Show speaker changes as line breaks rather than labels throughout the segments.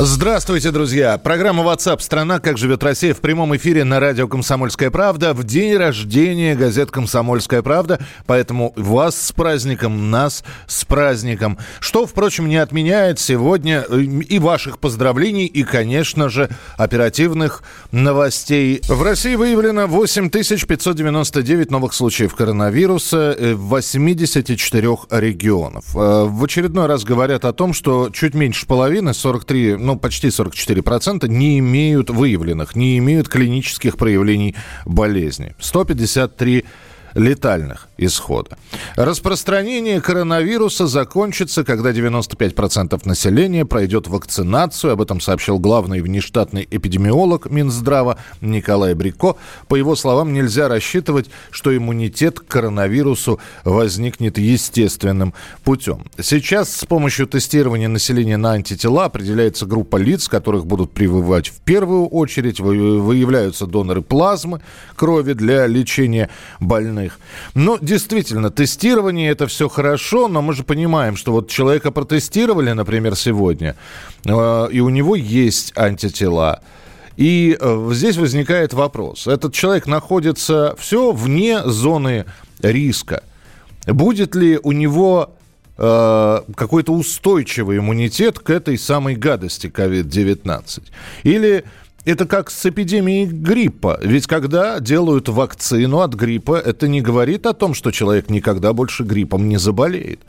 Здравствуйте, друзья! Программа WhatsApp «Страна. Как живет Россия» в прямом эфире на радио «Комсомольская правда» в день рождения газет «Комсомольская правда». Поэтому вас с праздником, нас с праздником. Что, впрочем, не отменяет сегодня э, и ваших поздравлений, и, конечно же, оперативных новостей. В России выявлено 8599 новых случаев коронавируса э, в 84 регионов. Э, в очередной раз говорят о том, что чуть меньше половины, 43 ну, почти 44% не имеют выявленных, не имеют клинических проявлений болезни. 153 летальных исхода. Распространение коронавируса закончится, когда 95% населения пройдет вакцинацию. Об этом сообщил главный внештатный эпидемиолог Минздрава Николай Брико. По его словам, нельзя рассчитывать, что иммунитет к коронавирусу возникнет естественным путем. Сейчас с помощью тестирования населения на антитела определяется группа лиц, которых будут прививать в первую очередь. Выявляются доноры плазмы крови для лечения больных. Но действительно, тестирование это все хорошо, но мы же понимаем, что вот человека протестировали, например, сегодня, э, и у него есть антитела. И э, здесь возникает вопрос. Этот человек находится все вне зоны риска. Будет ли у него э, какой-то устойчивый иммунитет к этой самой гадости COVID-19? Или это как с эпидемией гриппа. Ведь когда делают вакцину от гриппа, это не говорит о том, что человек никогда больше гриппом не заболеет.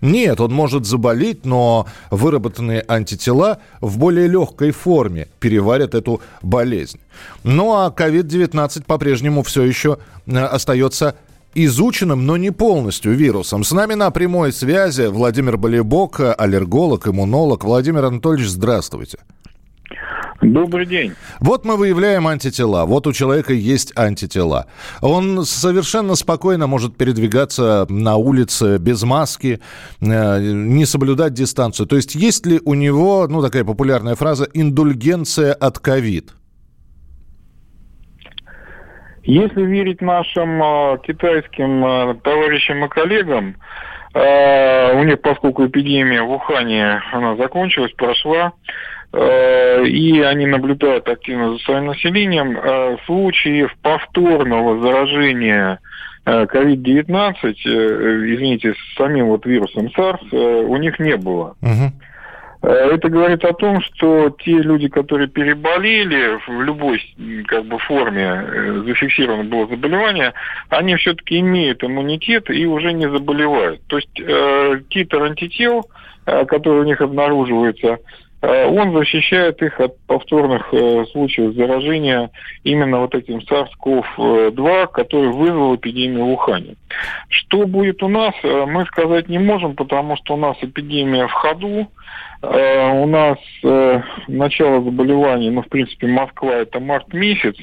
Нет, он может заболеть, но выработанные антитела в более легкой форме переварят эту болезнь. Ну а COVID-19 по-прежнему все еще э, остается изученным, но не полностью вирусом. С нами на прямой связи Владимир Болебок, аллерголог, иммунолог. Владимир Анатольевич, здравствуйте.
Добрый день.
Вот мы выявляем антитела. Вот у человека есть антитела. Он совершенно спокойно может передвигаться на улице без маски, э, не соблюдать дистанцию. То есть есть ли у него, ну такая популярная фраза, индульгенция от ковид?
Если верить нашим э, китайским э, товарищам и коллегам, э, у них, поскольку эпидемия в Ухане, она закончилась, прошла, и они наблюдают активно за своим населением, э, случаев повторного заражения COVID-19, э, извините, с самим вот вирусом SARS, у них не было. Угу. Это говорит о том, что те люди, которые переболели в любой как бы, форме, зафиксировано было заболевание, они все-таки имеют иммунитет и уже не заболевают. То есть э, титр антител, э, который у них обнаруживается, Э, он защищает их от повторных э, случаев заражения именно вот этим SARS-CoV-2, который вызвал эпидемию в Ухане. Что будет у нас, э, мы сказать не можем, потому что у нас эпидемия в ходу, у нас начало заболеваний, ну, в принципе, Москва это март месяц,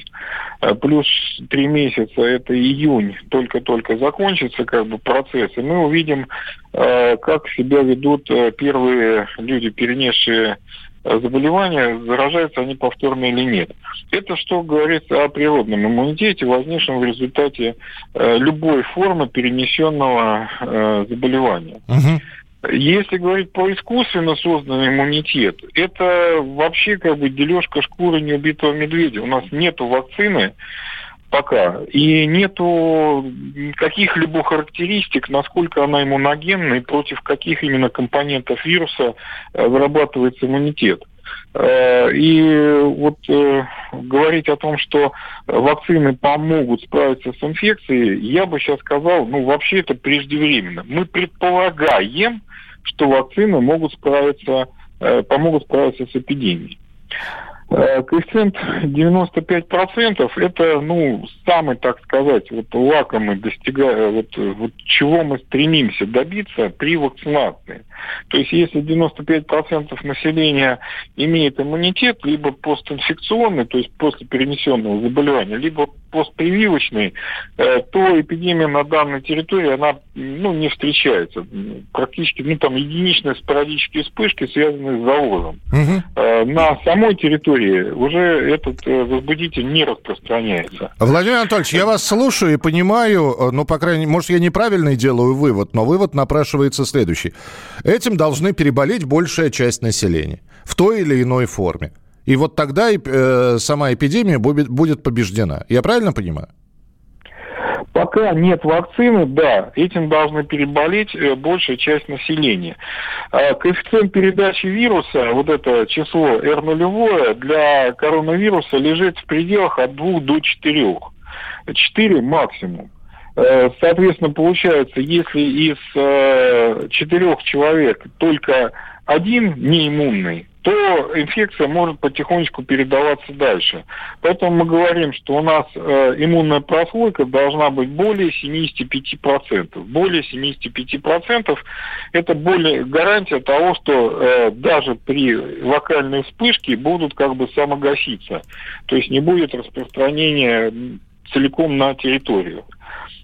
плюс три месяца это июнь, только-только закончится как бы процесс, и мы увидим, как себя ведут первые люди, перенесшие заболевания, заражаются они повторно или нет. Это что говорится о природном иммунитете, возникшем в результате э, любой формы перенесенного э, заболевания. Угу. Если говорить про искусственно созданный иммунитет, это вообще как бы дележка шкуры неубитого медведя. У нас нет вакцины, пока. И нету каких-либо характеристик, насколько она иммуногенна и против каких именно компонентов вируса э, вырабатывается иммунитет. И вот э, говорить о том, что вакцины помогут справиться с инфекцией, я бы сейчас сказал, ну вообще это преждевременно. Мы предполагаем, что вакцины могут справиться, помогут справиться с эпидемией. Э, коэффициент 95% это, ну, самый, так сказать, вот лакомый достигая, вот, вот чего мы стремимся добиться при вакцинации. То есть если 95% населения имеет иммунитет, либо постинфекционный, то есть после перенесенного заболевания, либо постпрививочный, э, то эпидемия на данной территории, она ну, не встречается. Практически, ну, там единичные спорадические вспышки, связанные с завозом. Угу. На самой территории уже этот возбудитель не распространяется.
Владимир Анатольевич, я вас слушаю и понимаю, ну, по крайней мере, может, я неправильный делаю вывод, но вывод напрашивается следующий. Этим должны переболеть большая часть населения в той или иной форме. И вот тогда э, сама эпидемия будет, будет побеждена. Я правильно понимаю?
Пока нет вакцины, да, этим должны переболеть э, большая часть населения. А коэффициент передачи вируса, вот это число R0 для коронавируса лежит в пределах от 2 до 4. 4 максимум. Э, соответственно, получается, если из э, четырех человек только один неиммунный, то инфекция может потихонечку передаваться дальше. Поэтому мы говорим, что у нас э, иммунная прослойка должна быть более 75%. Более 75% это более гарантия того, что э, даже при локальной вспышке будут как бы самогаситься. То есть не будет распространения целиком на территорию.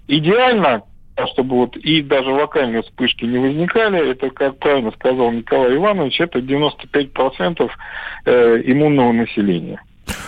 Идеально, чтобы вот и даже локальные вспышки не возникали, это, как правильно сказал Николай Иванович, это 95% э, иммунного населения.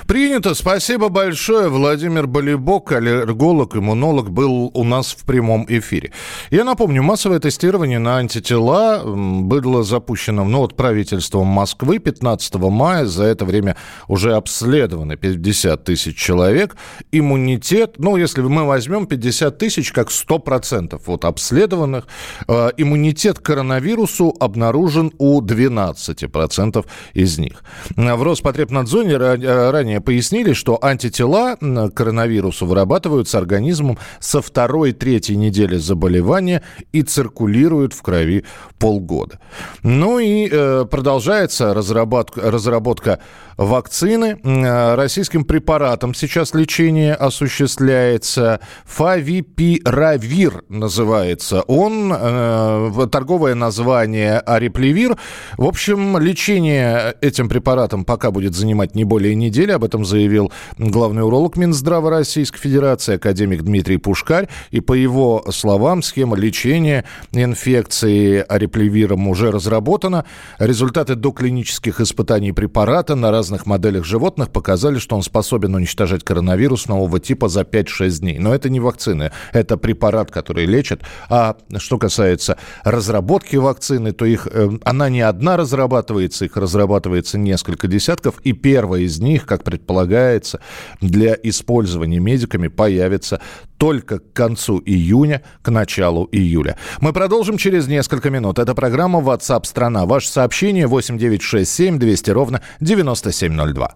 Принято. Спасибо большое. Владимир Болибок, аллерголог, иммунолог, был у нас в прямом эфире. Я напомню, массовое тестирование на антитела было запущено ну, вот, правительством Москвы 15 мая. За это время уже обследованы 50 тысяч человек. Иммунитет, ну, если мы возьмем 50 тысяч как 100% вот, обследованных, э, иммунитет к коронавирусу обнаружен у 12% из них. В Роспотребнадзоре ранее пояснили, что антитела к коронавирусу вырабатываются организмом со второй-третьей недели заболевания и циркулируют в крови полгода. Ну и э, продолжается разработка, разработка вакцины. Э, российским препаратом сейчас лечение осуществляется. Фавипиравир называется он. Э, торговое название Ариплевир. В общем, лечение этим препаратом пока будет занимать не более недели. Об этом заявил главный уролог Минздрава Российской Федерации, академик Дмитрий Пушкарь. И по его словам, схема лечения инфекции ариплевиром уже разработана. Результаты доклинических испытаний препарата на разных моделях животных показали, что он способен уничтожать коронавирус нового типа за 5-6 дней. Но это не вакцины, это препарат, который лечит. А что касается разработки вакцины, то их, э, она не одна разрабатывается, их разрабатывается несколько десятков. И первая из них, как предполагается, для использования медиками появится только к концу июня, к началу июля. Мы продолжим через несколько минут. Это программа WhatsApp страна. Ваше сообщение 8967 200 ровно 9702.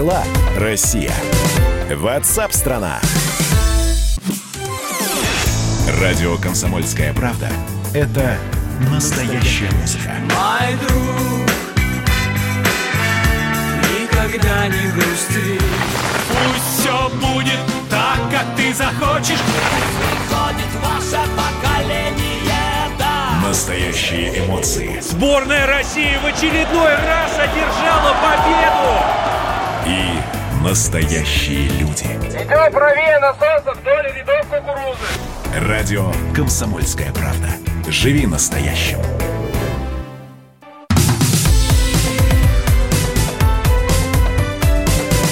Дела, Россия? Ватсап-страна! Радио «Комсомольская правда» — это настоящая музыка.
Мой друг, никогда не грусти. Пусть все будет так, как ты захочешь. Приходит ваше поколение, да.
Настоящие эмоции
Сборная России в очередной раз одержала победу!
И настоящие люди.
Идем правее насадка вдоль рядов кукурузы.
Радио «Комсомольская правда». Живи настоящим.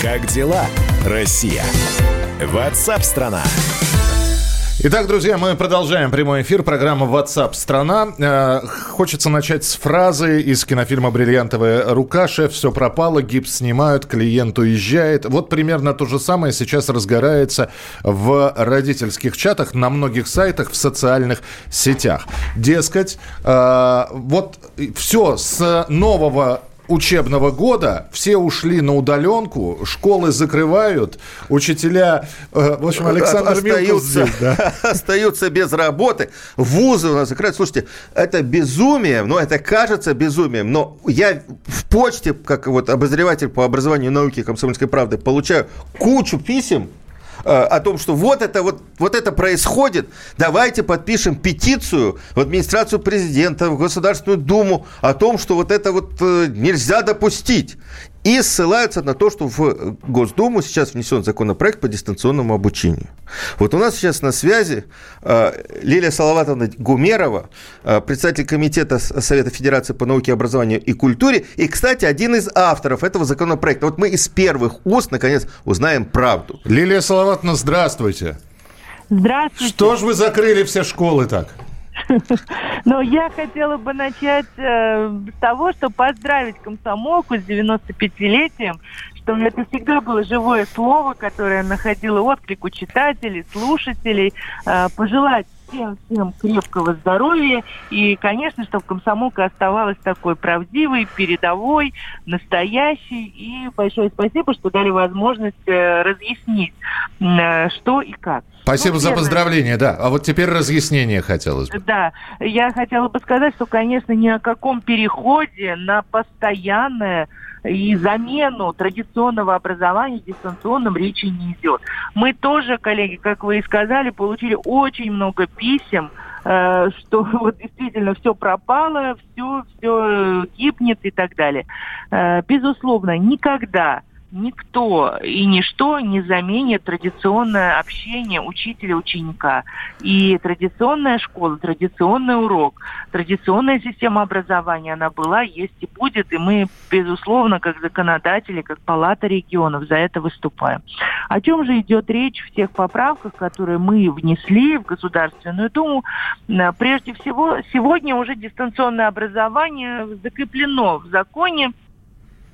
Как дела, Россия? Ватсап-страна!
Итак, друзья, мы продолжаем прямой эфир программы WhatsApp страна. Э, Хочется начать с фразы из кинофильма «Бриллиантовая рука». Шеф, все пропало, гипс снимают, клиент уезжает. Вот примерно то же самое сейчас разгорается в родительских чатах, на многих сайтах, в социальных сетях. Дескать, э, вот все с нового учебного года все ушли на удаленку, школы закрывают, учителя... э, В общем, Александр
остаются,
здесь, да.
остаются без работы. Вузы у нас закрывают. Слушайте, это безумие, ну, это кажется безумием, но я в почте, как вот обозреватель по образованию и науке комсомольской правды, получаю кучу писем, о том, что вот это вот, вот это происходит, давайте подпишем петицию в администрацию президента, в Государственную Думу о том, что вот это вот э, нельзя допустить. И ссылаются на то, что в Госдуму сейчас внесен законопроект по дистанционному обучению. Вот у нас сейчас на связи э, Лилия Салаватовна Гумерова, э, председатель комитета Совета Федерации по науке, образованию и культуре, и, кстати, один из авторов этого законопроекта. Вот мы из первых уст, наконец, узнаем правду.
Лилия Салаватовна, здравствуйте.
Здравствуйте.
Что ж вы закрыли все школы так?
Но я хотела бы начать э, с того, что поздравить комсомолку с 95-летием, что это всегда было живое слово, которое находило отклик у читателей, слушателей, э, пожелать всем, всем крепкого здоровья и, конечно, чтобы комсомолка оставалась такой правдивой, передовой, настоящей. И большое спасибо, что дали возможность э, разъяснить, э, что и как.
Спасибо
Ну,
за
первое.
поздравление, да. А вот теперь разъяснение хотелось бы.
Да, я хотела бы сказать, что, конечно, ни о каком переходе на постоянное и замену традиционного образования дистанционным речи не идет. Мы тоже, коллеги, как вы и сказали, получили очень много писем, э, что вот действительно все пропало, все, все гибнет и так далее. Э, Безусловно, никогда никто и ничто не заменит традиционное общение учителя-ученика. И традиционная школа, традиционный урок, традиционная система образования, она была, есть и будет. И мы, безусловно, как законодатели, как палата регионов за это выступаем. О чем же идет речь в тех поправках, которые мы внесли в Государственную Думу? Э, Прежде всего, сегодня уже дистанционное образование закреплено в законе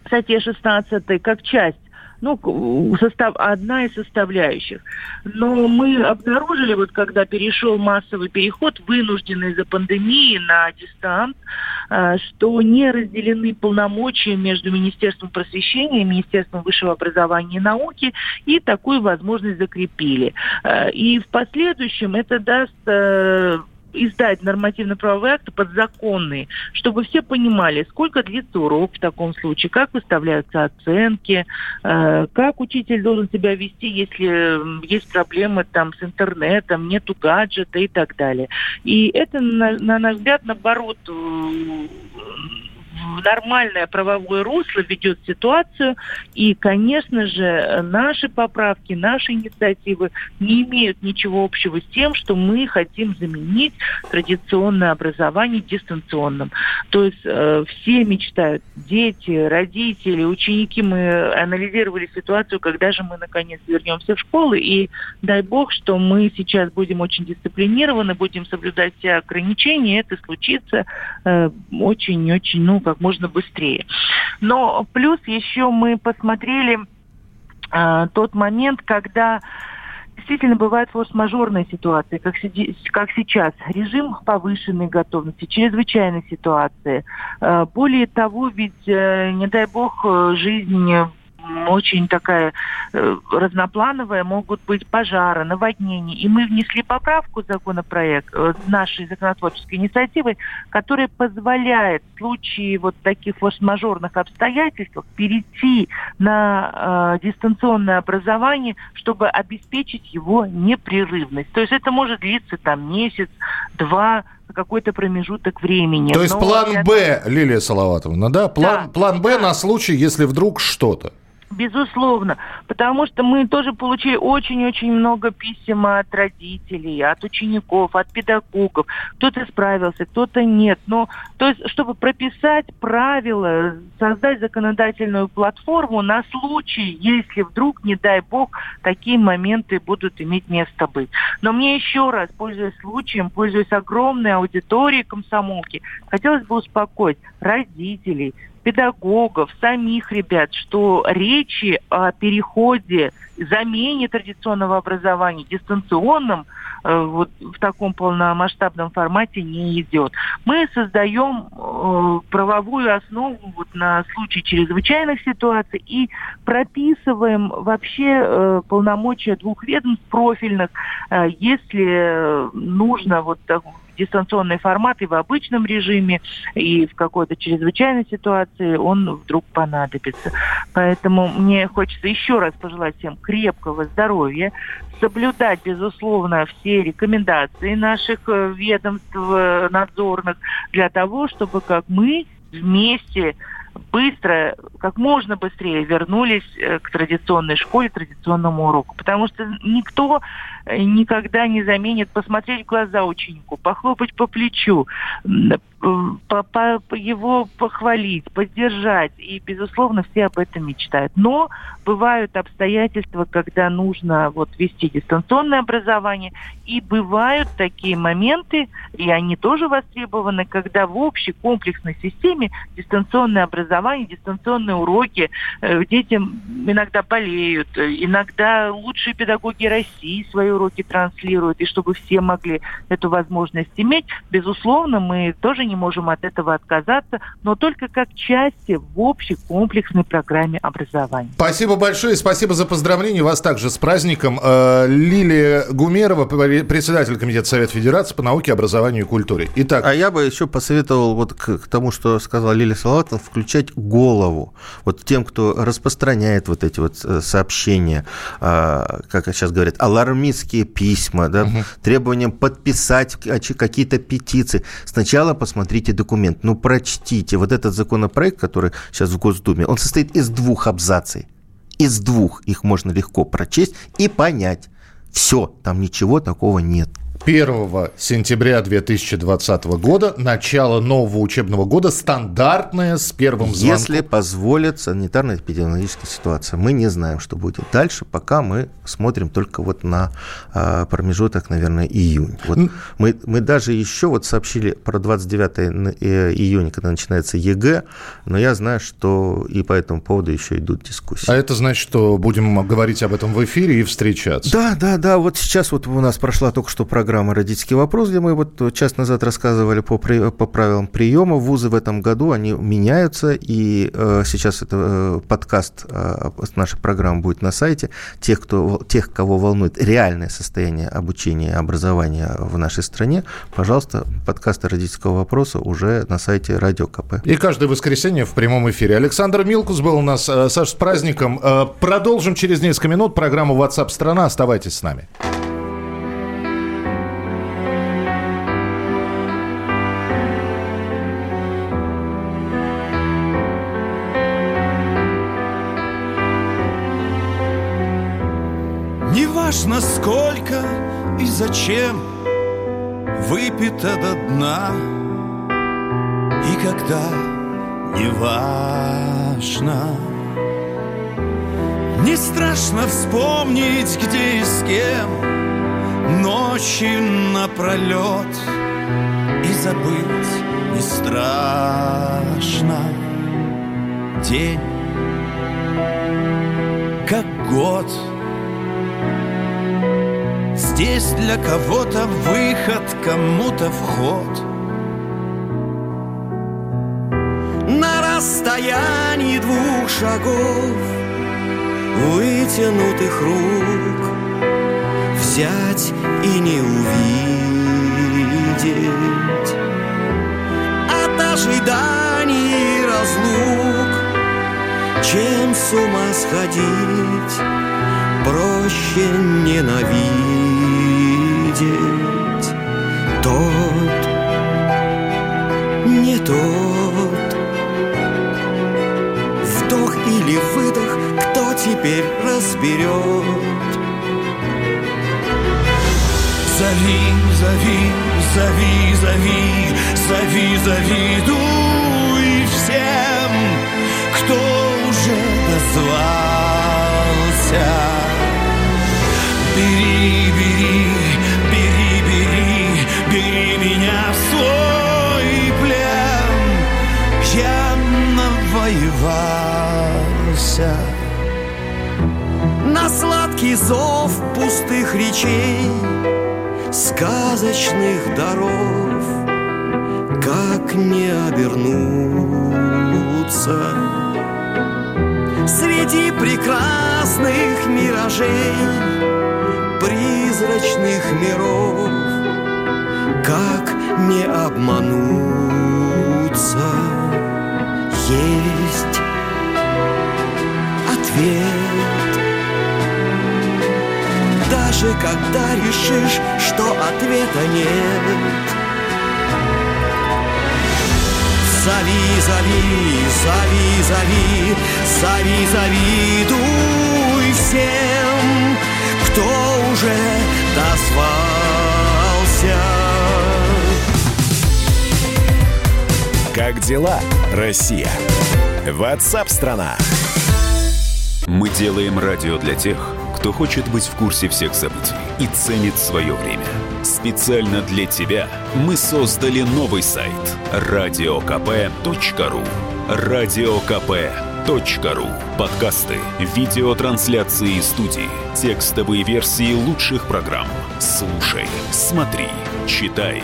статье 16 как часть ну, состав, одна из составляющих. Но мы обнаружили, вот когда перешел массовый переход, вынужденный из-за пандемии на дистант, э, что не разделены полномочия между Министерством просвещения и Министерством высшего образования и науки, и такую возможность закрепили. Э, И в последующем это даст э, издать нормативно-правовые акты подзаконные, чтобы все понимали, сколько длится урок в таком случае, как выставляются оценки, э, как учитель должен себя вести, если есть проблемы там с интернетом, нету гаджета и так далее. И это, на, на наш взгляд, наоборот, э, нормальное правовое русло ведет ситуацию. И, конечно же, наши поправки, наши инициативы не имеют ничего общего с тем, что мы хотим заменить традиционное образование дистанционным. То есть э, все мечтают, дети, родители, ученики. Мы анализировали ситуацию, когда же мы наконец вернемся в школы. И дай бог, что мы сейчас будем очень дисциплинированы, будем соблюдать все ограничения. Это случится очень-очень, э, ну, как можно быстрее. Но плюс еще мы посмотрели э, тот момент, когда действительно бывают форс-мажорные ситуации, как, как сейчас. Режим повышенной готовности, чрезвычайной ситуации. Э, более того, ведь, э, не дай бог, жизнь очень такая э, разноплановая, могут быть пожары, наводнения. И мы внесли поправку в законопроект э, нашей законотворческой инициативы, которая позволяет в случае вот таких форс-мажорных обстоятельств перейти на э, дистанционное образование, чтобы обеспечить его непрерывность. То есть это может длиться там месяц, два, какой-то промежуток времени.
То есть Но план Б, Лилия Салаватовна, да? План, да, план Б да. на случай, если вдруг что-то.
Безусловно, потому что мы тоже получили очень-очень много писем от родителей, от учеников, от педагогов. Кто-то справился, кто-то нет. Но то есть, чтобы прописать правила, создать законодательную платформу на случай, если вдруг, не дай бог, такие моменты будут иметь место быть. Но мне еще раз, пользуясь случаем, пользуясь огромной аудиторией комсомолки, хотелось бы успокоить родителей, педагогов, самих ребят, что речи о переходе, замене традиционного образования дистанционным э, вот в таком полномасштабном формате не идет. Мы создаем э, правовую основу вот на случай чрезвычайных ситуаций и прописываем вообще э, полномочия двух ведомств профильных, э, если нужно вот дистанционный формат и в обычном режиме, и в какой-то чрезвычайной ситуации он вдруг понадобится. Поэтому мне хочется еще раз пожелать всем крепкого здоровья, соблюдать, безусловно, все рекомендации наших э, ведомств э, надзорных для того, чтобы как мы вместе быстро, как можно быстрее вернулись э, к традиционной школе, традиционному уроку. Потому что никто никогда не заменит посмотреть в глаза ученику, похлопать по плечу, по, по, его похвалить, поддержать. И, безусловно, все об этом мечтают. Но бывают обстоятельства, когда нужно вот, вести дистанционное образование. И бывают такие моменты, и они тоже востребованы, когда в общей комплексной системе дистанционное образование, дистанционные уроки, э, детям иногда болеют, иногда лучшие педагоги России свои уроки транслируют, и чтобы все могли эту возможность иметь, безусловно, мы тоже не можем от этого отказаться, но только как части в общей комплексной программе образования.
Спасибо большое, спасибо за поздравление вас также с праздником. Э, Лилия Гумерова, председатель Комитета Совета Федерации по науке, образованию и культуре.
Итак. А я бы еще посоветовал вот к, к тому, что сказала Лилия Салаватовна, включать голову. Вот тем, кто распространяет вот эти вот э, сообщения, а, как сейчас говорят, алармистские депутатские письма, да, угу. требованием подписать какие-то петиции. Сначала посмотрите документ, ну прочтите. Вот этот законопроект, который сейчас в Госдуме, он состоит из двух абзаций. Из двух их можно легко прочесть и понять. Все, там ничего такого нет.
1 сентября 2020 года, начало нового учебного года, стандартное с первым звонком.
Если позволит санитарно-эпидемиологическая ситуация. Мы не знаем, что будет дальше, пока мы смотрим только вот на а, промежуток, наверное, июнь. Вот мы, мы даже еще вот сообщили про 29 э, июня, когда начинается ЕГЭ, но я знаю, что и по этому поводу еще идут дискуссии.
А это значит, что будем говорить об этом в эфире и встречаться?
Да, да, да. Вот сейчас вот у нас прошла только что программа программа «Родительский вопрос», где мы вот час назад рассказывали по, по правилам приема. Вузы в этом году, они меняются, и э, сейчас это э, подкаст э, нашей программы будет на сайте. Тех, кто, тех, кого волнует реальное состояние обучения и образования в нашей стране, пожалуйста, подкасты «Родительского вопроса» уже на сайте Радио КП.
И каждое воскресенье в прямом эфире. Александр Милкус был у нас. Э, Саш, с праздником. Э, продолжим через несколько минут программу WhatsApp страна Оставайтесь с нами.
Зачем выпито до дна? И когда неважно Не страшно вспомнить, где и с кем Ночи напролет И забыть не страшно. День как год Здесь для кого-то выход, кому-то вход. На расстоянии двух шагов Вытянутых рук Взять и не увидеть. От ожиданий разлук Чем с ума сходить Проще ненавидеть. Тот, не тот. Вдох или выдох, кто теперь разберет? Зови, зови, зови, зови, зови, завидуй всем, кто уже дозвался. Бери, бери, бери, бери, бери меня в свой плен. Я навоевался на сладкий зов пустых речей, сказочных даров, как не обернуться среди прекрасных миражей, призрачных миров, как не обмануться. Есть ответ. Даже когда решишь, что ответа нет. Зови, зови, зови, зови, зови, завидуй всем, кто уже дозвался.
Как дела, Россия? Ватсап-страна!
Мы делаем радио для тех, кто хочет быть в курсе всех событий и ценит свое время. Специально для тебя мы создали новый сайт радиокп.ру радиокп.ру Подкасты, видеотрансляции студии, текстовые версии лучших программ. Слушай, смотри, читай.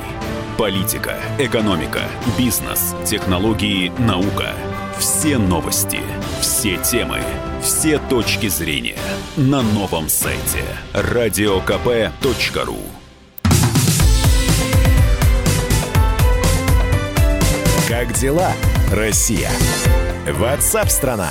Политика, экономика, бизнес, технологии, наука. Все новости, все темы, все точки зрения на новом сайте радиокп.ру
Как дела, Россия? Ватсап-страна!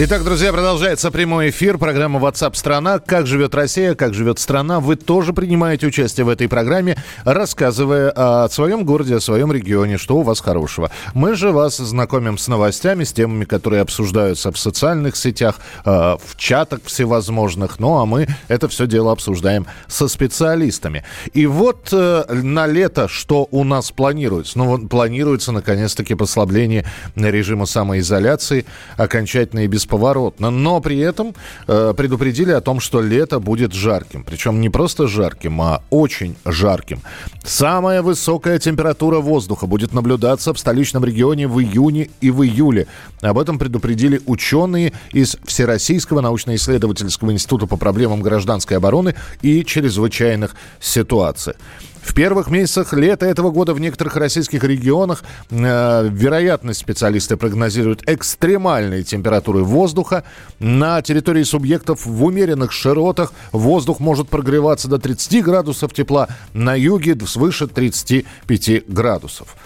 Итак, друзья, продолжается прямой эфир. Программа WhatsApp страна Как живет Россия, как живет страна. Вы тоже принимаете участие в этой программе, рассказывая о своем городе, о своем регионе, что у вас хорошего. Мы же вас знакомим с новостями, с темами, которые обсуждаются в социальных сетях, э, в чатах всевозможных. Ну, а мы это все дело обсуждаем со специалистами. И вот э, на лето что у нас планируется? Ну, планируется, наконец-таки, послабление режима самоизоляции, окончательно и бесповоротно. Но при этом э, предупредили о том, что лето будет жарким. Причем не просто жарким, а очень жарким. Самая высокая температура воздуха будет наблюдаться в столичном регионе в июне и в июле. Об этом предупредили ученые из Всероссийского научно-исследовательского института по проблемам гражданской обороны и чрезвычайных ситуаций. В первых месяцах лета этого года в некоторых российских регионах э, вероятность специалисты прогнозируют экстремальные температуры воздуха. На территории субъектов в умеренных широтах воздух может прогреваться до 30 градусов тепла, на юге свыше 35 градусов.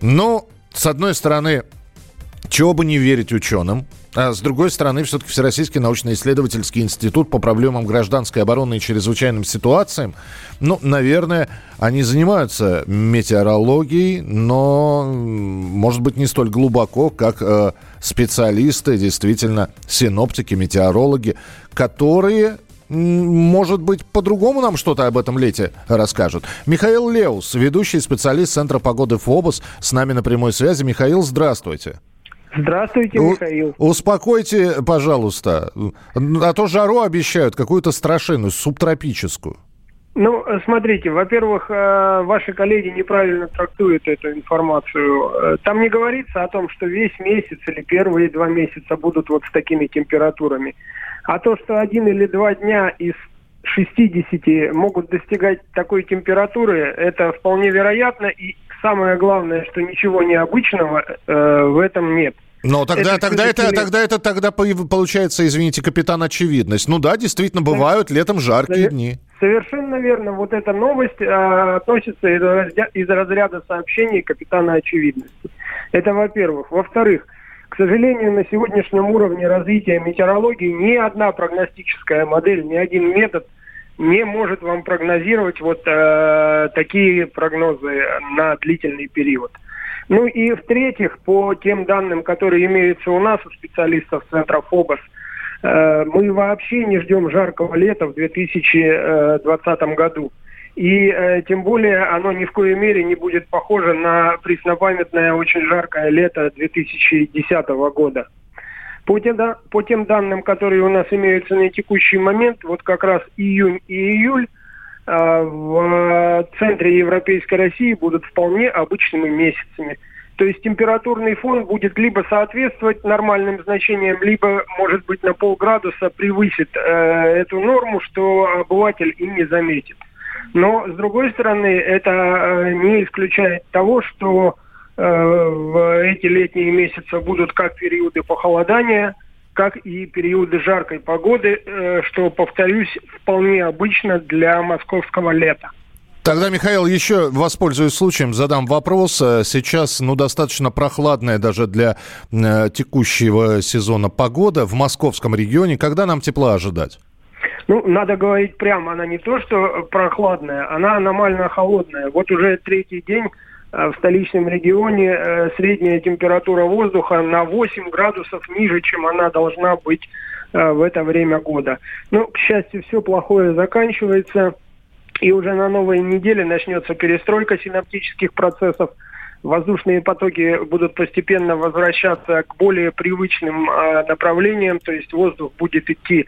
Но, с одной стороны, чего бы не верить ученым, а с другой стороны, все-таки Всероссийский научно-исследовательский институт по проблемам гражданской обороны и чрезвычайным ситуациям, ну, наверное, они занимаются метеорологией, но, может быть, не столь глубоко, как э, специалисты, действительно, синоптики, метеорологи, которые может быть, по-другому нам что-то об этом лете расскажут. Михаил Леус, ведущий специалист Центра погоды ФОБОС, с нами на прямой связи. Михаил, здравствуйте.
Здравствуйте, Михаил.
У, успокойте, пожалуйста. А то жару обещают, какую-то страшину, субтропическую.
Ну, смотрите, во-первых, э, ваши коллеги неправильно трактуют эту информацию. Э, там не говорится о том, что весь месяц или первые два месяца будут вот с такими температурами. А то, что один или два дня из 60 могут достигать такой температуры, это вполне вероятно. И самое главное, что ничего необычного э, в этом нет.
Но тогда, это тогда, это, тогда это тогда получается, извините, капитан очевидность. Ну да, действительно, бывают летом жаркие дни.
Совершенно верно. Вот эта новость а, относится из разряда, из разряда сообщений капитана очевидности. Это во-первых. Во-вторых, к сожалению, на сегодняшнем уровне развития метеорологии ни одна прогностическая модель, ни один метод не может вам прогнозировать вот э, такие прогнозы на длительный период. Ну и в-третьих, по тем данным, которые имеются у нас, у специалистов Центра ФОБОС, э, мы вообще не ждем жаркого лета в 2020 году. И э, тем более оно ни в коей мере не будет похоже на преснопамятное очень жаркое лето 2010 года. По тем, да, по тем данным, которые у нас имеются на текущий момент, вот как раз июнь и июль в центре Европейской России будут вполне обычными месяцами. То есть температурный фон будет либо соответствовать нормальным значениям, либо, может быть, на полградуса превысит э, эту норму, что обыватель и не заметит. Но, с другой стороны, это э, не исключает того, что э, в эти летние месяцы будут как периоды похолодания – как и периоды жаркой погоды, э, что, повторюсь, вполне обычно для московского лета.
Тогда, Михаил, еще воспользуюсь случаем, задам вопрос. Э, сейчас, ну, достаточно прохладная даже для э, текущего сезона погода в московском регионе. Когда нам тепла ожидать?
Ну, надо говорить прямо, она не то, что прохладная, она аномально холодная. Вот уже третий день в столичном регионе э, средняя температура воздуха на 8 градусов ниже, чем она должна быть э, в это время года. Но, к счастью, все плохое заканчивается, и уже на новой неделе начнется перестройка синаптических процессов. Воздушные потоки будут постепенно возвращаться к более привычным направлениям, то есть воздух будет идти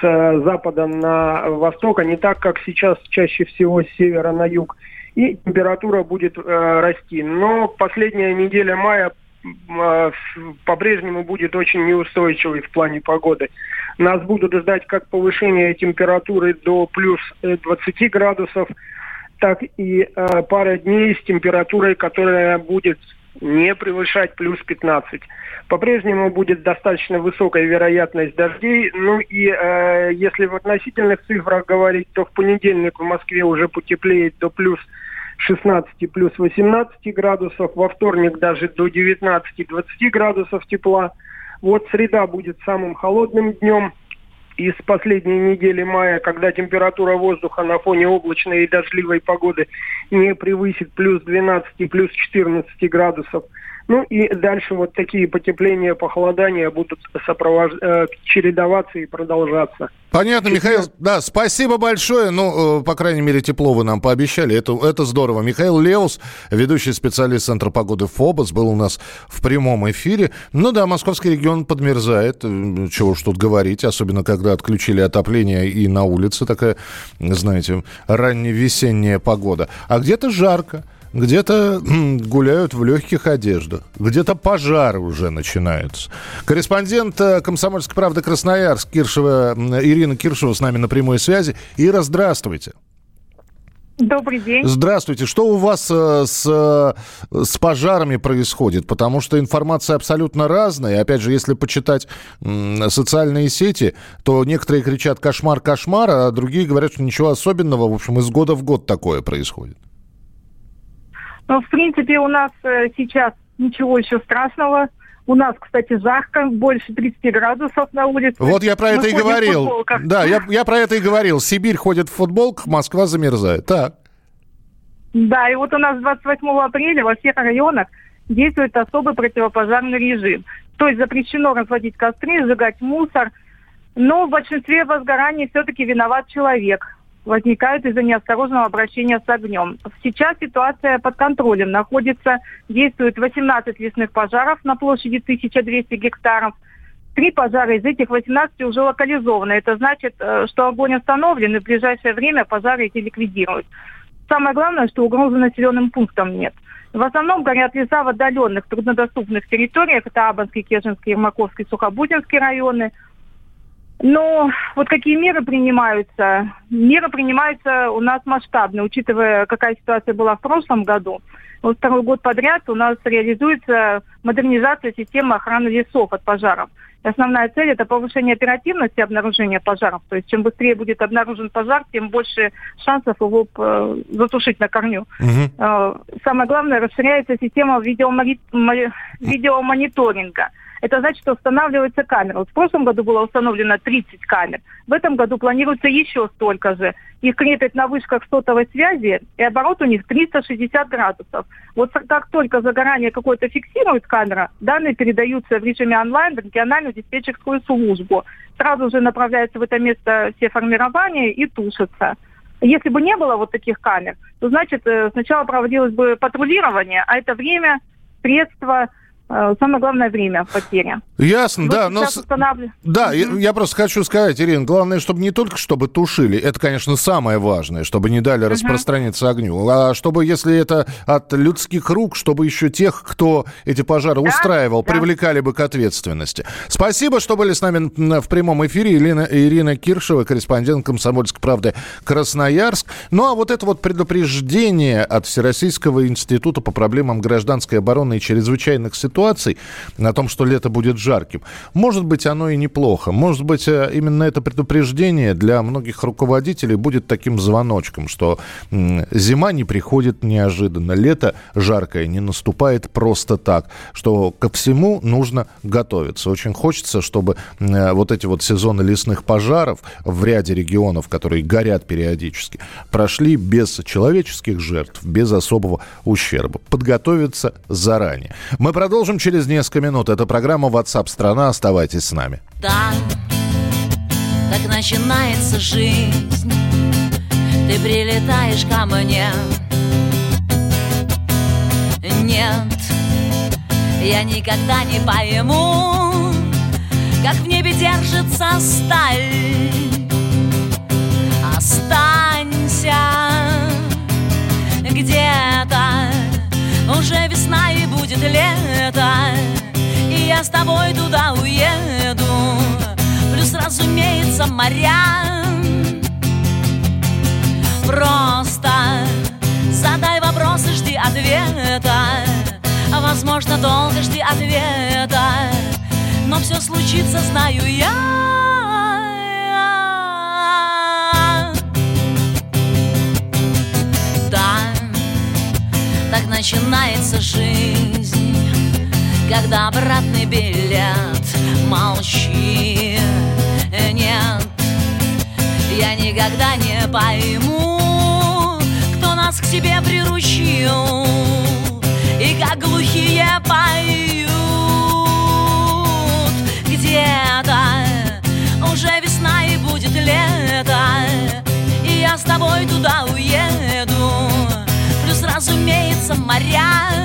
с запада на восток, а не так, как сейчас чаще всего с севера на юг и температура будет э, расти. Но последняя неделя мая э, по-прежнему будет очень неустойчивой в плане погоды. Нас будут ждать как повышение температуры до плюс 20 э, градусов, так и э, пара дней с температурой, которая будет не превышать плюс 15. По-прежнему будет достаточно высокая вероятность дождей. Ну и э, если в относительных цифрах говорить, то в понедельник в Москве уже потеплеет до плюс 16 плюс 18 градусов, во вторник даже до 19-20 градусов тепла. Вот среда будет самым холодным днем из последней недели мая, когда температура воздуха на фоне облачной и дождливой погоды не превысит плюс 12, плюс 14 градусов – ну и дальше вот такие потепления, похолодания будут сопровож... Э, чередоваться и продолжаться.
Понятно, Михаил. Да, спасибо большое. Ну, э, по крайней мере, тепло вы нам пообещали. Это, это здорово. Михаил Леус, ведущий специалист Центра погоды ФОБОС, был у нас в прямом эфире. Ну да, московский регион подмерзает. Чего уж тут говорить. Особенно, когда отключили отопление и на улице такая, знаете, ранневесенняя погода. А где-то жарко где-то гуляют в легких одеждах, где-то пожары уже начинаются. Корреспондент э, «Комсомольской правды» Красноярск Киршева, Ирина Киршева с нами на прямой связи. Ира, здравствуйте.
Добрый день.
Здравствуйте. Что у вас э, с, э, с пожарами происходит? Потому что информация абсолютно разная. Опять же, если почитать э, социальные сети, то некоторые кричат «кошмар, кошмар», а другие говорят, что ничего особенного. В общем, из года в год такое происходит.
Ну, в принципе, у нас э, сейчас ничего еще страшного. У нас, кстати, жарко, больше 30 градусов на улице.
Вот я про Мы это и говорил. Да, я, я про это и говорил. Сибирь ходит в футболках, Москва замерзает. Так.
Да, и вот у нас 28 апреля во всех районах действует особый противопожарный режим. То есть запрещено разводить костры, сжигать мусор, Но в большинстве возгораний все-таки виноват человек. Возникают из-за неосторожного обращения с огнем. Сейчас ситуация под контролем находится. Действует 18 лесных пожаров на площади 1200 гектаров. Три пожара из этих 18 уже локализованы. Это значит, э, что огонь остановлен, и в ближайшее время пожары эти ликвидируют. Самое главное, что угрозы населенным пунктам нет. В основном горят леса в отдаленных, труднодоступных территориях. Это Абанский, Кежинский, Ермаковский, Сухобутинский районы. Но вот какие меры принимаются? Меры принимаются у нас масштабные, учитывая, какая ситуация была в прошлом году. Вот второй год подряд у нас реализуется модернизация системы охраны лесов от пожаров. Основная цель – это повышение оперативности обнаружения пожаров. То есть чем быстрее будет обнаружен пожар, тем больше шансов его э, затушить на корню. Угу. Самое главное, расширяется система видеомони... видеомониторинга. Это значит, что устанавливается камера. Вот в прошлом году было установлено 30 камер. В этом году планируется еще столько же. Их крепят на вышках сотовой связи, и оборот у них 360 градусов. Вот как только загорание какое-то фиксирует камера, данные передаются в режиме онлайн в региональную диспетчерскую службу. Сразу же направляются в это место все формирования и тушатся. Если бы не было вот таких камер, то значит э, сначала проводилось бы патрулирование, а это время, средства, самое главное время потери.
Ясно, вот да. Но... Устанавливаю. Да, mm-hmm. я, я просто хочу сказать, Ирина, главное, чтобы не только чтобы тушили, это, конечно, самое важное, чтобы не дали mm-hmm. распространиться огню, а чтобы, если это от людских рук, чтобы еще тех, кто эти пожары да, устраивал, да. привлекали бы к ответственности. Спасибо, что были с нами в прямом эфире. Ирина, Ирина Киршева, корреспондент «Комсомольской правды» Красноярск. Ну, а вот это вот предупреждение от Всероссийского института по проблемам гражданской обороны и чрезвычайных ситуаций ситуаций, о том, что лето будет жарким. Может быть, оно и неплохо. Может быть, э, именно это предупреждение для многих руководителей будет таким звоночком, что зима не приходит неожиданно, лето жаркое не наступает просто так, что ко всему нужно готовиться. Очень хочется, чтобы э, вот эти вот сезоны лесных пожаров в ряде регионов, которые горят периодически, прошли без человеческих жертв, без особого ущерба. Подготовиться заранее. Мы продолжим Продолжим через несколько минут. Это программа WhatsApp страна. Оставайтесь с нами.
Да, так начинается жизнь. Ты прилетаешь ко мне. Нет, я никогда не пойму, как в небе держится сталь. Останься где-то уже весна и будет лето И я с тобой туда уеду. Плюс, разумеется, моря. Просто задай вопрос и жди ответа. Возможно, долго жди ответа. Но все случится, знаю я Так начинается жизнь Когда обратный билет Молчи, нет Я никогда не пойму Кто нас к себе приручил И как глухие поют. Где-то уже весна и будет лето И я с тобой туда уеду разумеется, моря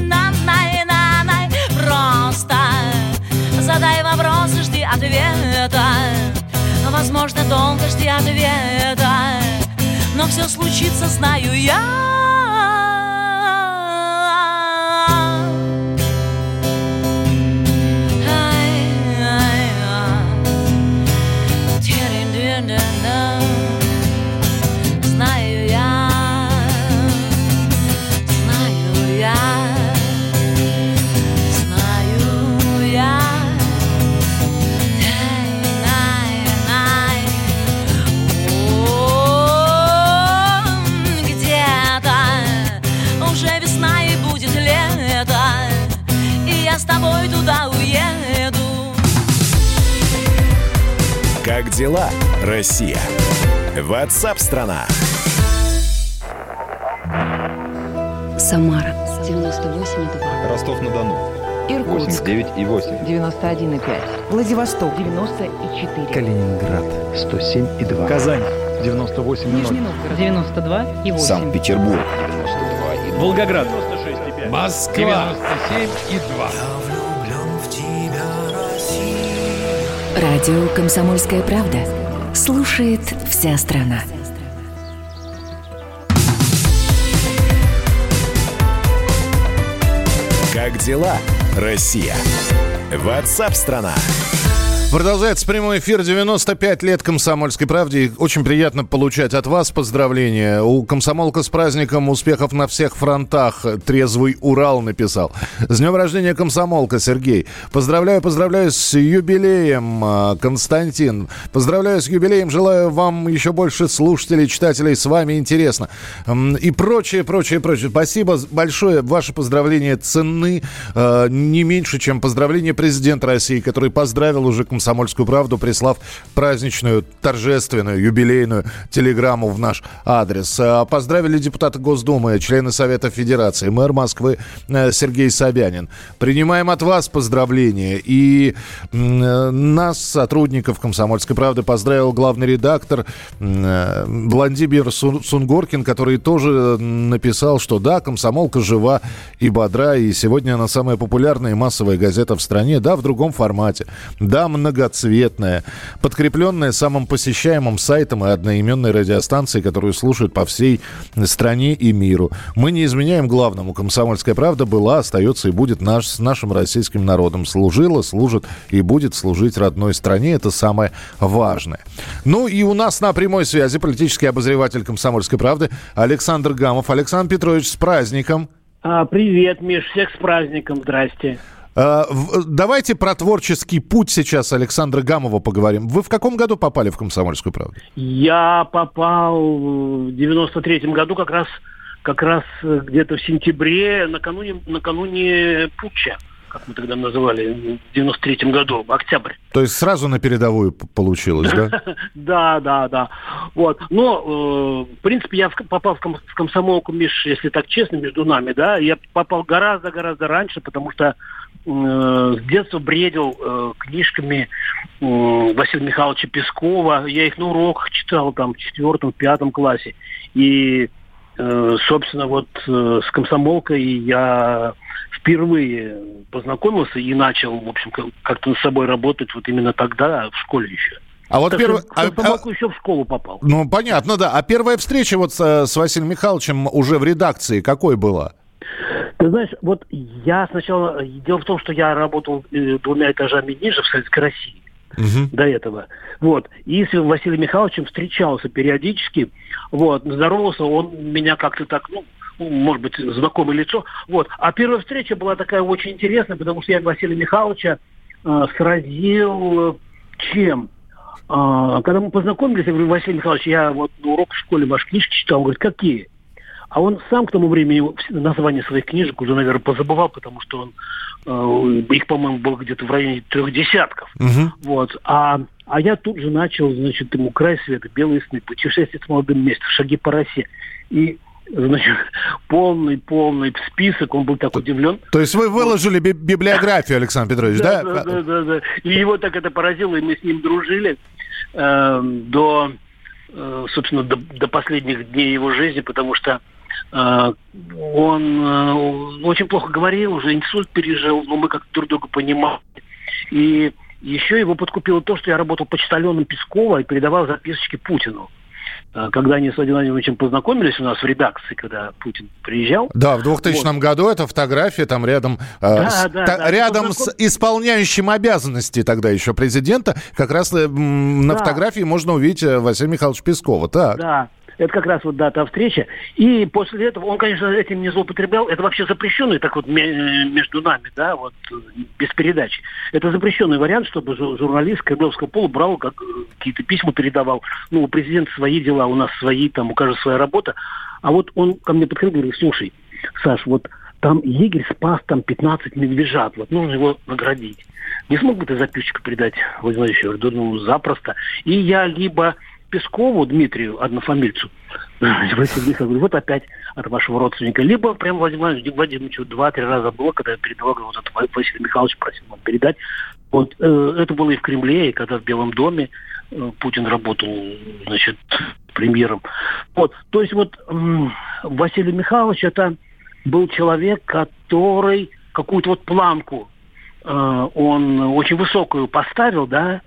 На-най-на-най Просто. Задай вопрос жди ответа. Возможно, долго жди ответа. Но все случится, знаю я
дела, Россия? Ватсап-страна!
Самара 98,2.
Ростов-на-Дону.
Иркутск.
89,8.
91,5. Владивосток 94.
Калининград 107 и 2.
Казань 98 и 0.
Нижний Новгород 92 и 8.
Санкт-Петербург 92 и 0.
Волгоград 96,5.
Москва 97
Радио «Комсомольская правда». Слушает вся страна.
Как дела, Россия? Ватсап-страна!
Продолжается прямой эфир 95 лет «Комсомольской правде». Очень приятно получать от вас поздравления. У комсомолка с праздником успехов на всех фронтах. Трезвый Урал написал. С днем рождения комсомолка, Сергей. Поздравляю, поздравляю с юбилеем, а, Константин. Поздравляю с юбилеем. Желаю вам еще больше слушателей, читателей. С вами интересно. И прочее, прочее, прочее. Спасибо большое. Ваши поздравления ценны э, не меньше, чем поздравления президента России, который поздравил уже «Комсомольскую правду», прислав праздничную, торжественную, юбилейную телеграмму в наш адрес. А, Поздравили депутаты Госдумы, члены Совета Федерации, мэр Москвы э, Сергей Собянин. Принимаем от вас поздравления. И э, нас, сотрудников «Комсомольской правды», поздравил главный редактор э, Сун- Сунгоркин, который тоже написал, что да, «Комсомолка» жива и бодра, и сегодня она самая популярная и массовая газета в стране, да, в другом формате, да, многоцветная, подкрепленная самым посещаемым сайтом и одноименной радиостанцией, которую слушают по всей стране и миру. Мы не изменяем главному. «Комсомольская правда» была, остается и будет наш, с нашим российским народом. Служила, служит и будет служить родной стране. Это самое важное. Ну и у нас на прямой связи политический обозреватель «Комсомольской правды» Александр Гамов. Александр Петрович, с праздником!
А, привет, Миш, всех с праздником, здрасте.
В- Давайте про творческий путь сейчас Александра Гамова поговорим. Вы в каком году попали в «Комсомольскую правду»?
Я попал в 93-м году как раз, как раз э, где-то в сентябре, накануне, накануне путча, как мы тогда называли, в 93-м году, октябрь.
То есть сразу на передовую получилось, да?
Да, да, да. Вот. Но, э, в принципе, я в- попал в, ком- в комсомолку, Миш, если так честно, между нами, да, я попал гораздо-гораздо раньше, потому что э, с детства бредил э, книжками э, Василия Михайловича Пескова. Я их на уроках читал там в четвертом, пятом классе. И, э, собственно, вот э, с комсомолкой я впервые познакомился и начал, в общем, как- как-то над собой работать вот именно тогда, в школе еще.
А вот первый-
в комсомолку еще в школу попал.
Ну, понятно, да. А первая встреча вот с, с Василием Михайловичем уже в редакции какой была?
Ты знаешь, вот я сначала... Дело в том, что я работал э, двумя этажами ниже в Советской России до этого. Вот. И с Василием Михайловичем встречался периодически. Вот. Здоровался он меня как-то так, ну, ну, может быть, знакомое лицо. Вот. А первая встреча была такая очень интересная, потому что я Василия Михайловича э, сразил э, чем? А, когда мы познакомились, я говорю, Василий Михайлович, я вот урок в школе ваши книжки читал. Он говорит, какие? А он сам к тому времени название своих книжек уже, наверное, позабывал, потому что он э, их, по-моему, было где-то в районе трех десятков. Вот. А, а я тут же начал, значит, ему край света, белые сны, путешествие с молодым вместе, шаги по росе. И, значит, полный, полный список, он был так удивлен.
То есть вы выложили би- библиографию, Александр Петрович, да?
Да, да, да, да. И его так это поразило, и мы с ним дружили э, до, э, собственно, до, до последних дней его жизни, потому что он э, очень плохо говорил, уже инсульт пережил, но мы как-то друг друга понимали. И еще его подкупило то, что я работал почтальоном Пескова и передавал записочки Путину. Э, Когда они с Владимиром Владимировичем познакомились у нас в редакции, когда Путин приезжал.
Да, в 2000 году эта фотография там рядом, э,
Да,
с,
да,
та-
да.
рядом с исполняющим обязанности тогда еще президента. Как раз э, м, на
Да.
фотографии можно увидеть э, Василия Михайловича Пескова. Так.
Да, это как раз вот да, та встреча. И после этого, он, конечно, этим не злоупотреблял. Это вообще запрещенный, так вот ме- между нами, да, вот без передачи. Это запрещенный вариант, чтобы жу- журналист Кремлевского пола брал, как, какие-то письма передавал. Ну, у президента свои дела, у нас свои, там, у каждого своя работа. А вот он ко мне подходил и говорит, слушай, Саш, вот там егерь спас там 15 медвежат, вот нужно его наградить. Не смог бы ты записочку передать Владимиру Владимировичу? Я говорю, «Да, ну, запросто. И я либо Пескову Дмитрию, однофамильцу, Михайлович, говорю, вот опять от вашего родственника. Либо прям Владимир Владимировичу два-три раза было, когда я передавал, вот это Василий Михайлович просил вам передать. Вот, э, это было и в Кремле, и когда в Белом доме э, Путин работал, значит, премьером. Вот, то есть вот Василий Михайлович это был человек, который какую-то вот планку э, он очень высокую поставил, да,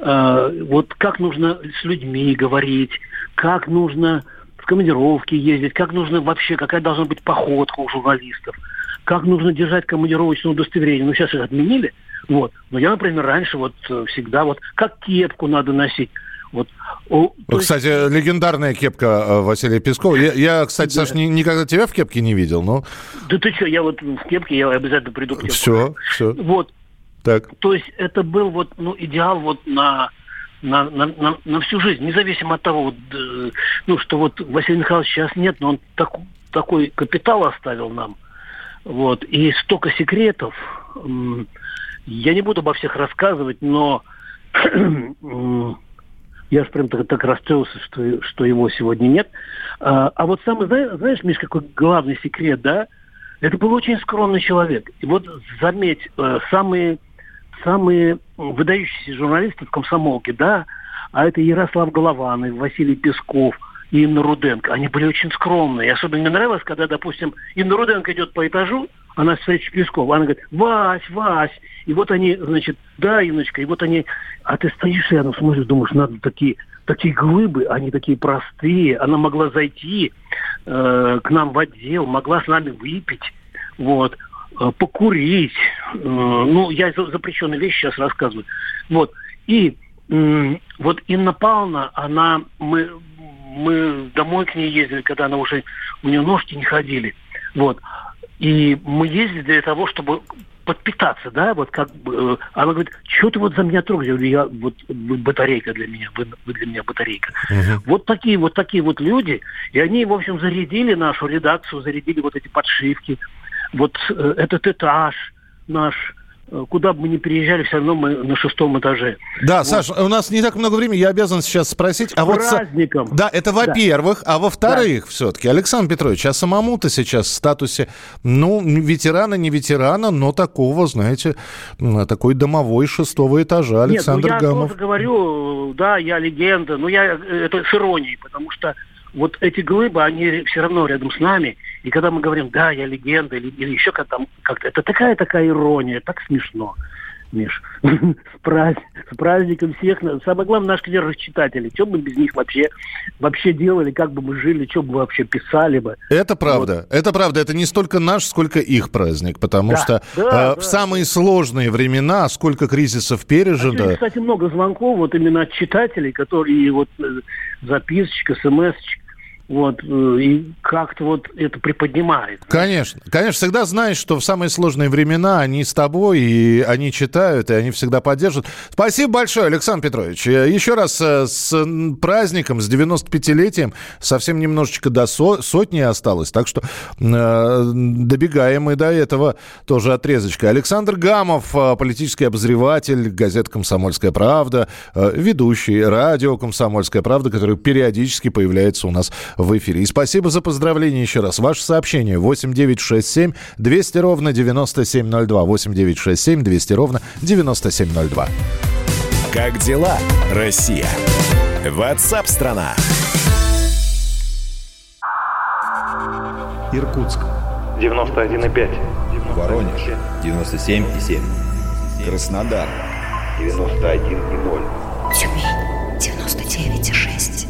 вот как нужно с людьми говорить, как нужно в командировки ездить, как нужно вообще, какая должна быть походка у журналистов, как нужно держать командировочное удостоверение. Ну, сейчас их отменили, вот. Но я, например, раньше вот э, всегда вот как кепку надо носить. Вот. О,
Кстати, легендарная кепка э, Василия Пескова. Я, я, кстати,
Да.
Саш, ни- никогда тебя в кепке не видел, но
Да ты что, я вот в кепке, я обязательно приду к тебе.
все, все.
Вот,
Так.
то есть это был вот ну, идеал вот на, на, на, на, на всю жизнь, независимо от того, вот, э, ну, что вот Василий Михайлович сейчас нет, но он так, такой капитал оставил нам, вот, и столько секретов, я не буду обо всех рассказывать, но я же прям так, так расстроился, что, что его сегодня нет. А, а вот самый, знаешь, знаешь, Миш, какой главный секрет, да? Это был очень скромный человек. И вот заметь, э, самые, самые выдающиеся журналисты в комсомолке, да, а это Ярослав Голованов, Василий Песков и Инна Руденко, они были очень скромные. Особенно мне нравилось, когда, допустим, Инна Руденко идет по этажу, она встреча Пескова, она говорит, Вась, Вась. И вот они, значит, да, Инночка, и вот они, а ты стоишь рядом, смотришь, думаешь, надо такие, такие глыбы, они такие простые. Она могла зайти э, к нам в отдел, могла с нами выпить, вот, покурить. Э, ну, я за- запрещенные вещи сейчас рассказываю. Вот. И вот Инна Павловна, она, мы, мы домой к ней ездили, когда она уже, у нее ножки не ходили. Вот. И мы ездили для того, чтобы подпитаться, да, вот как бы, э, она говорит, что ты вот за меня трогаешь? Я говорю, я вот вы батарейка для меня, вы, вы для меня батарейка. Вот такие вот такие вот люди, и они, в общем, зарядили нашу редакцию, зарядили вот эти подшивки, вот э, этот этаж наш, э, куда бы мы ни переезжали, все равно мы на шестом этаже.
Да,
Вот.
Саш, у нас не так много времени, я обязан сейчас спросить. А вот, с-
праздником.
Да, это
Да.
во-первых. А во-вторых, все-таки, Александр Петрович, а самому-то сейчас в статусе, ну, ветерана, не ветерана, но такого, знаете, такой домовой шестого этажа Александр
Нет, ну я
Гамов.
тоже говорю, да, я легенда, но я э, это с иронией, потому что вот эти глыбы, они все равно рядом с нами. И когда мы говорим, да, я легенда, или, или еще как там, как это такая такая ирония, так смешно. Миш, с, праз- с праздником всех. Самое главное, наши наверное, читатели. Что бы без них вообще, вообще делали, как бы мы жили, что бы вообще писали бы.
Это правда, это правда. Это не столько наш, сколько их праздник, потому
Да,
что
да,
э,
да.
в самые сложные времена, сколько кризисов пережито.
Сегодня, кстати, много звонков вот именно от читателей, которые вот э, записочка, смс вот, э, и как-то вот это приподнимает.
Конечно, конечно, всегда знаешь, что в самые сложные времена они с тобой, и они читают, и они всегда поддержат. Спасибо большое, Александр Петрович. Э, Еще раз э, с праздником, с 95-летием. Совсем немножечко до со- сотни осталось, так что э, добегаем мы до этого тоже отрезочка. Александр Гамов, политический обозреватель газеты «Комсомольская правда», ведущий радио «Комсомольская правда», который периодически появляется у нас в эфире. И спасибо за поздравления еще раз. Ваше сообщение 8967 200 ровно 9702. 8967 200 ровно 9702.
Как дела, Россия? Ватсап-страна!
Иркутск. 91,5.
Воронеж 97,7. Краснодар 91,0.
Тюмень 99,6.